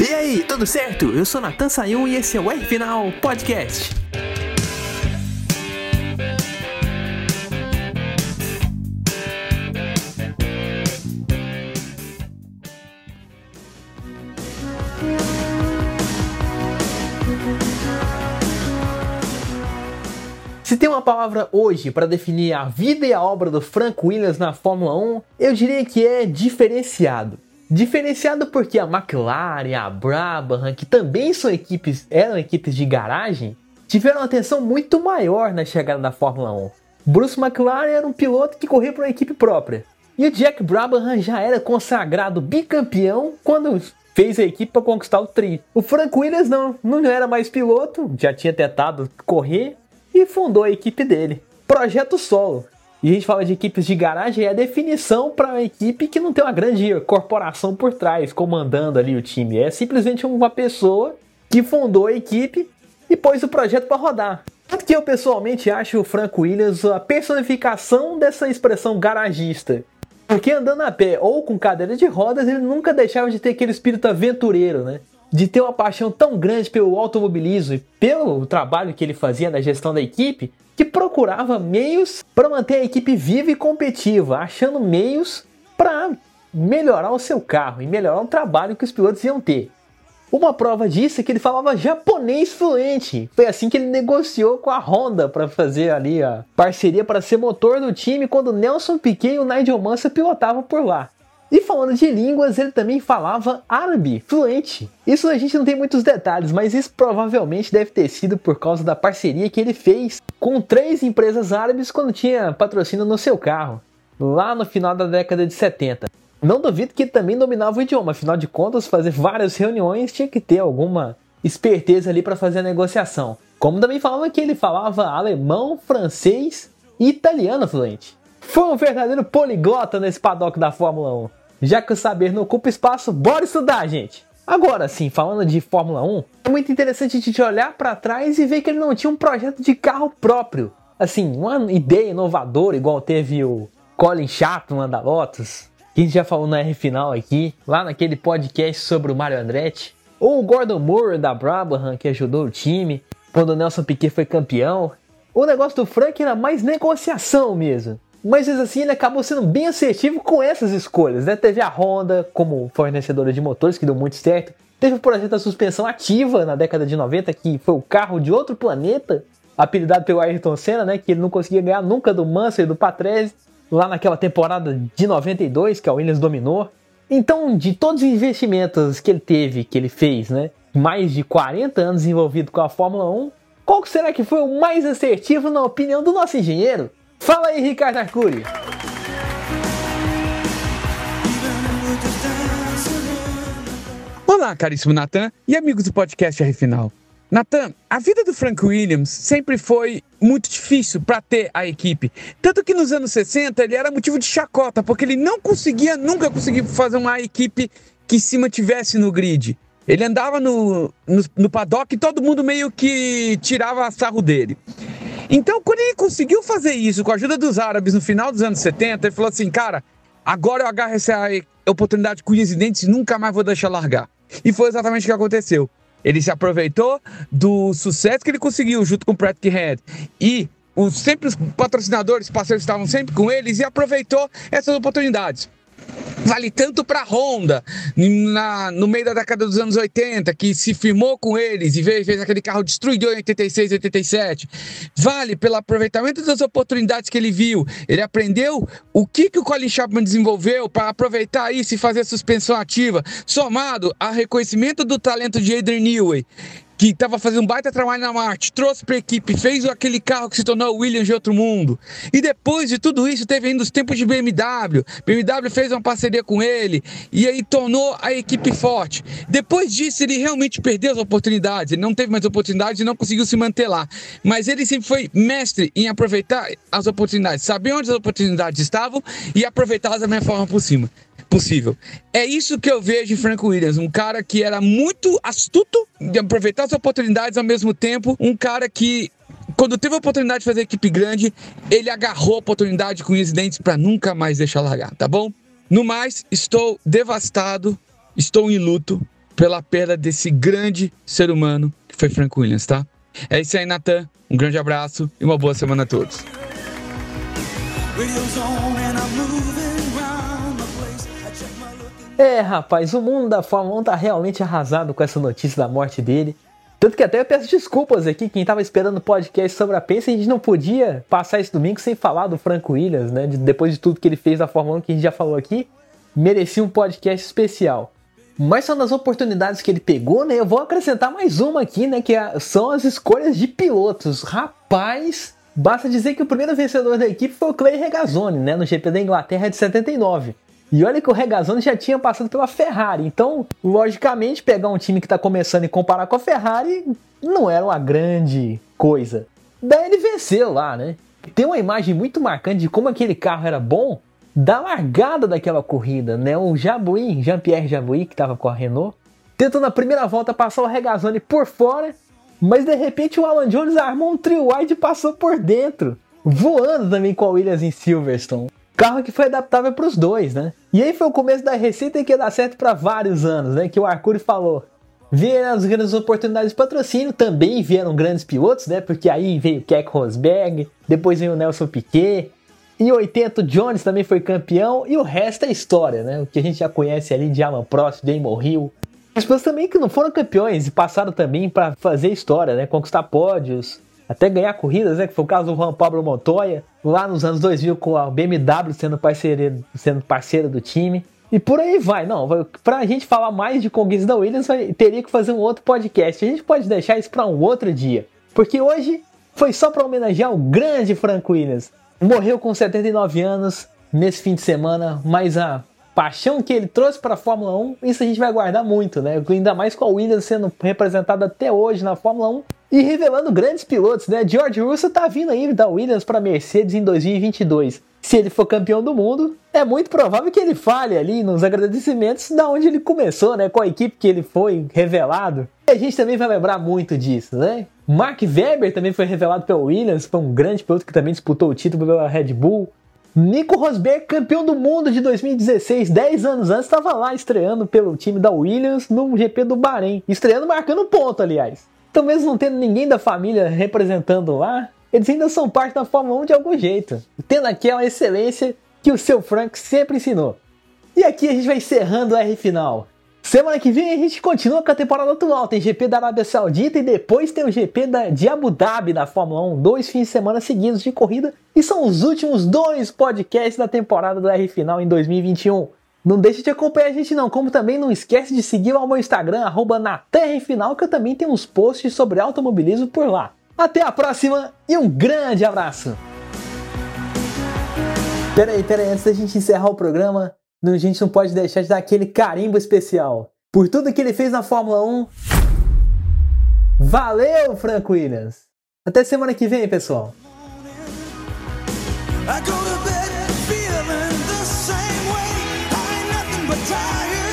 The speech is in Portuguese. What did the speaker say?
E aí, tudo certo? Eu sou Natan Sayun e esse é o R Final Podcast. Se tem uma palavra hoje para definir a vida e a obra do Frank Williams na Fórmula 1, eu diria que é diferenciado. Diferenciado porque a McLaren, a Brabham, que também são equipes, eram equipes de garagem, tiveram uma atenção muito maior na chegada da Fórmula 1. Bruce McLaren era um piloto que corria para uma equipe própria. E o Jack Brabham já era consagrado bicampeão quando fez a equipe para conquistar o tri. O Frank Williams não, não era mais piloto, já tinha tentado correr, e fundou a equipe dele. Projeto Solo. E a gente fala de equipes de garagem, é a definição para uma equipe que não tem uma grande corporação por trás, comandando ali o time. É simplesmente uma pessoa que fundou a equipe e pôs o projeto para rodar. Tanto que eu pessoalmente acho o Frank Williams a personificação dessa expressão garagista. Porque andando a pé ou com cadeira de rodas, ele nunca deixava de ter aquele espírito aventureiro, né? De ter uma paixão tão grande pelo automobilismo e pelo trabalho que ele fazia na gestão da equipe, que procurava meios para manter a equipe viva e competitiva, achando meios para melhorar o seu carro e melhorar o trabalho que os pilotos iam ter. Uma prova disso é que ele falava japonês fluente. Foi assim que ele negociou com a Honda para fazer ali a parceria para ser motor do time quando Nelson Piquet e o Nigel Mansell pilotavam por lá. E falando de línguas, ele também falava árabe fluente. Isso a gente não tem muitos detalhes, mas isso provavelmente deve ter sido por causa da parceria que ele fez com três empresas árabes quando tinha patrocínio no seu carro, lá no final da década de 70. Não duvido que também dominava o idioma, afinal de contas, fazer várias reuniões tinha que ter alguma esperteza ali para fazer a negociação. Como também falava que ele falava alemão, francês e italiano fluente. Foi um verdadeiro poliglota nesse paddock da Fórmula 1. Já que o saber não ocupa espaço, bora estudar, gente! Agora sim, falando de Fórmula 1, é muito interessante a gente olhar para trás e ver que ele não tinha um projeto de carro próprio. Assim, uma ideia inovadora, igual teve o Colin Chapman da Lotus, que a gente já falou na R final aqui, lá naquele podcast sobre o Mario Andretti, ou o Gordon Moore da Brabham, que ajudou o time quando o Nelson Piquet foi campeão. O negócio do Frank era mais negociação mesmo. Mas assim ele acabou sendo bem assertivo com essas escolhas, né? Teve a Honda como fornecedora de motores, que deu muito certo. Teve o projeto da suspensão ativa na década de 90, que foi o carro de outro planeta, apelidado pelo Ayrton Senna, né? Que ele não conseguia ganhar nunca do Mansell e do Patrese, lá naquela temporada de 92, que a Williams dominou. Então, de todos os investimentos que ele teve, que ele fez, né? Mais de 40 anos envolvido com a Fórmula 1, qual será que foi o mais assertivo na opinião do nosso engenheiro? Fala aí, Ricardo Arcuri. Olá, caríssimo Natan e amigos do podcast R Final. Natan, a vida do Frank Williams sempre foi muito difícil para ter a equipe. Tanto que nos anos 60 ele era motivo de chacota, porque ele não conseguia, nunca conseguia fazer uma equipe que se mantivesse no grid. Ele andava no, no, no paddock e todo mundo meio que tirava sarro dele. Então, quando ele conseguiu fazer isso com a ajuda dos árabes no final dos anos 70, ele falou assim: cara, agora eu agarro essa oportunidade com os dentes e nunca mais vou deixar largar. E foi exatamente o que aconteceu. Ele se aproveitou do sucesso que ele conseguiu junto com o Pratt Head e os, sempre os patrocinadores, parceiros estavam sempre com eles e aproveitou essas oportunidades. Vale tanto para a Honda, na, no meio da década dos anos 80, que se firmou com eles e veio, fez aquele carro destruidor em 86, 87. Vale pelo aproveitamento das oportunidades que ele viu. Ele aprendeu o que, que o Colin Chapman desenvolveu para aproveitar isso e fazer suspensão ativa, somado ao reconhecimento do talento de Adrian Newey que estava fazendo um baita trabalho na Marte, trouxe para a equipe, fez aquele carro que se tornou o Williams de outro mundo. E depois de tudo isso, teve ainda os tempos de BMW. BMW fez uma parceria com ele e aí tornou a equipe forte. Depois disso, ele realmente perdeu as oportunidades. Ele não teve mais oportunidades e não conseguiu se manter lá. Mas ele sempre foi mestre em aproveitar as oportunidades, saber onde as oportunidades estavam e aproveitá-las da melhor forma possível possível. É isso que eu vejo em Frank Williams, um cara que era muito astuto de aproveitar as oportunidades ao mesmo tempo, um cara que quando teve a oportunidade de fazer equipe grande, ele agarrou a oportunidade com os dentes para nunca mais deixar largar, tá bom? No mais, estou devastado, estou em luto pela perda desse grande ser humano que foi Frank Williams, tá? É isso aí, Natan. Um grande abraço e uma boa semana a todos. É, rapaz, o mundo da Fórmula 1 tá realmente arrasado com essa notícia da morte dele. Tanto que até eu peço desculpas aqui, quem tava esperando o podcast sobre a Pensa, a gente não podia passar esse domingo sem falar do Franco Williams, né? De, depois de tudo que ele fez na Fórmula 1, que a gente já falou aqui, merecia um podcast especial. Mas são das oportunidades que ele pegou, né? Eu vou acrescentar mais uma aqui, né? Que é, são as escolhas de pilotos. Rapaz, basta dizer que o primeiro vencedor da equipe foi o Clay Regazzoni, né? No GP da Inglaterra de 79. E olha que o Regazzoni já tinha passado pela Ferrari, então, logicamente, pegar um time que está começando e comparar com a Ferrari não era uma grande coisa. Daí ele venceu lá, né? Tem uma imagem muito marcante de como aquele carro era bom da largada daquela corrida, né? O Jabouin, Jean-Pierre Jabouin, que estava com a Renault, tentou na primeira volta passar o Regazzoni por fora, mas de repente o Alan Jones armou um trio wide e passou por dentro, voando também com a Williams em Silverstone. Carro que foi adaptável para os dois, né? E aí foi o começo da receita que ia dar certo para vários anos, né? Que o Arcuri falou. Vieram as grandes oportunidades de patrocínio, também vieram grandes pilotos, né? Porque aí veio Keck Rosberg, depois veio o Nelson Piquet. Em 80 o Jones também foi campeão e o resto é história, né? O que a gente já conhece ali de Alan Prost, Damon Hill. As pessoas também que não foram campeões e passaram também para fazer história, né? Conquistar pódios, até ganhar corridas, né? Que foi o caso do Juan Pablo Montoya, lá nos anos 2000 com a BMW sendo parceiro, sendo parceira do time. E por aí vai. Não, pra gente falar mais de conquistas da Williams, teria que fazer um outro podcast. A gente pode deixar isso para um outro dia. Porque hoje foi só para homenagear o grande Frank Williams. Morreu com 79 anos nesse fim de semana, mas a paixão que ele trouxe para a Fórmula 1, isso a gente vai guardar muito, né? Ainda mais com a Williams sendo representada até hoje na Fórmula 1 e revelando grandes pilotos, né? George Russell tá vindo aí da Williams para Mercedes em 2022. Se ele for campeão do mundo, é muito provável que ele fale ali nos agradecimentos da onde ele começou, né? Com a equipe que ele foi revelado. E a gente também vai lembrar muito disso, né? Mark Webber também foi revelado pela Williams, foi um grande piloto que também disputou o título pela Red Bull. Nico Rosberg, campeão do mundo de 2016, 10 anos antes, estava lá estreando pelo time da Williams no GP do Bahrein. Estreando marcando ponto, aliás. Então, mesmo não tendo ninguém da família representando lá, eles ainda são parte da Fórmula 1 de algum jeito, tendo aquela excelência que o seu Frank sempre ensinou. E aqui a gente vai encerrando o R final. Semana que vem a gente continua com a temporada atual. Tem GP da Arábia Saudita e depois tem o GP da, de Abu Dhabi da Fórmula 1. Dois fins de semana seguidos de corrida. E são os últimos dois podcasts da temporada do R Final em 2021. Não deixe de acompanhar a gente não, como também não esquece de seguir o meu Instagram, arroba Final, que eu também tenho uns posts sobre automobilismo por lá. Até a próxima e um grande abraço! Peraí, peraí, antes da gente encerrar o programa, a gente não pode deixar de dar aquele carimbo especial. Por tudo que ele fez na Fórmula 1. Valeu, Frank Williams! Até semana que vem, pessoal! tired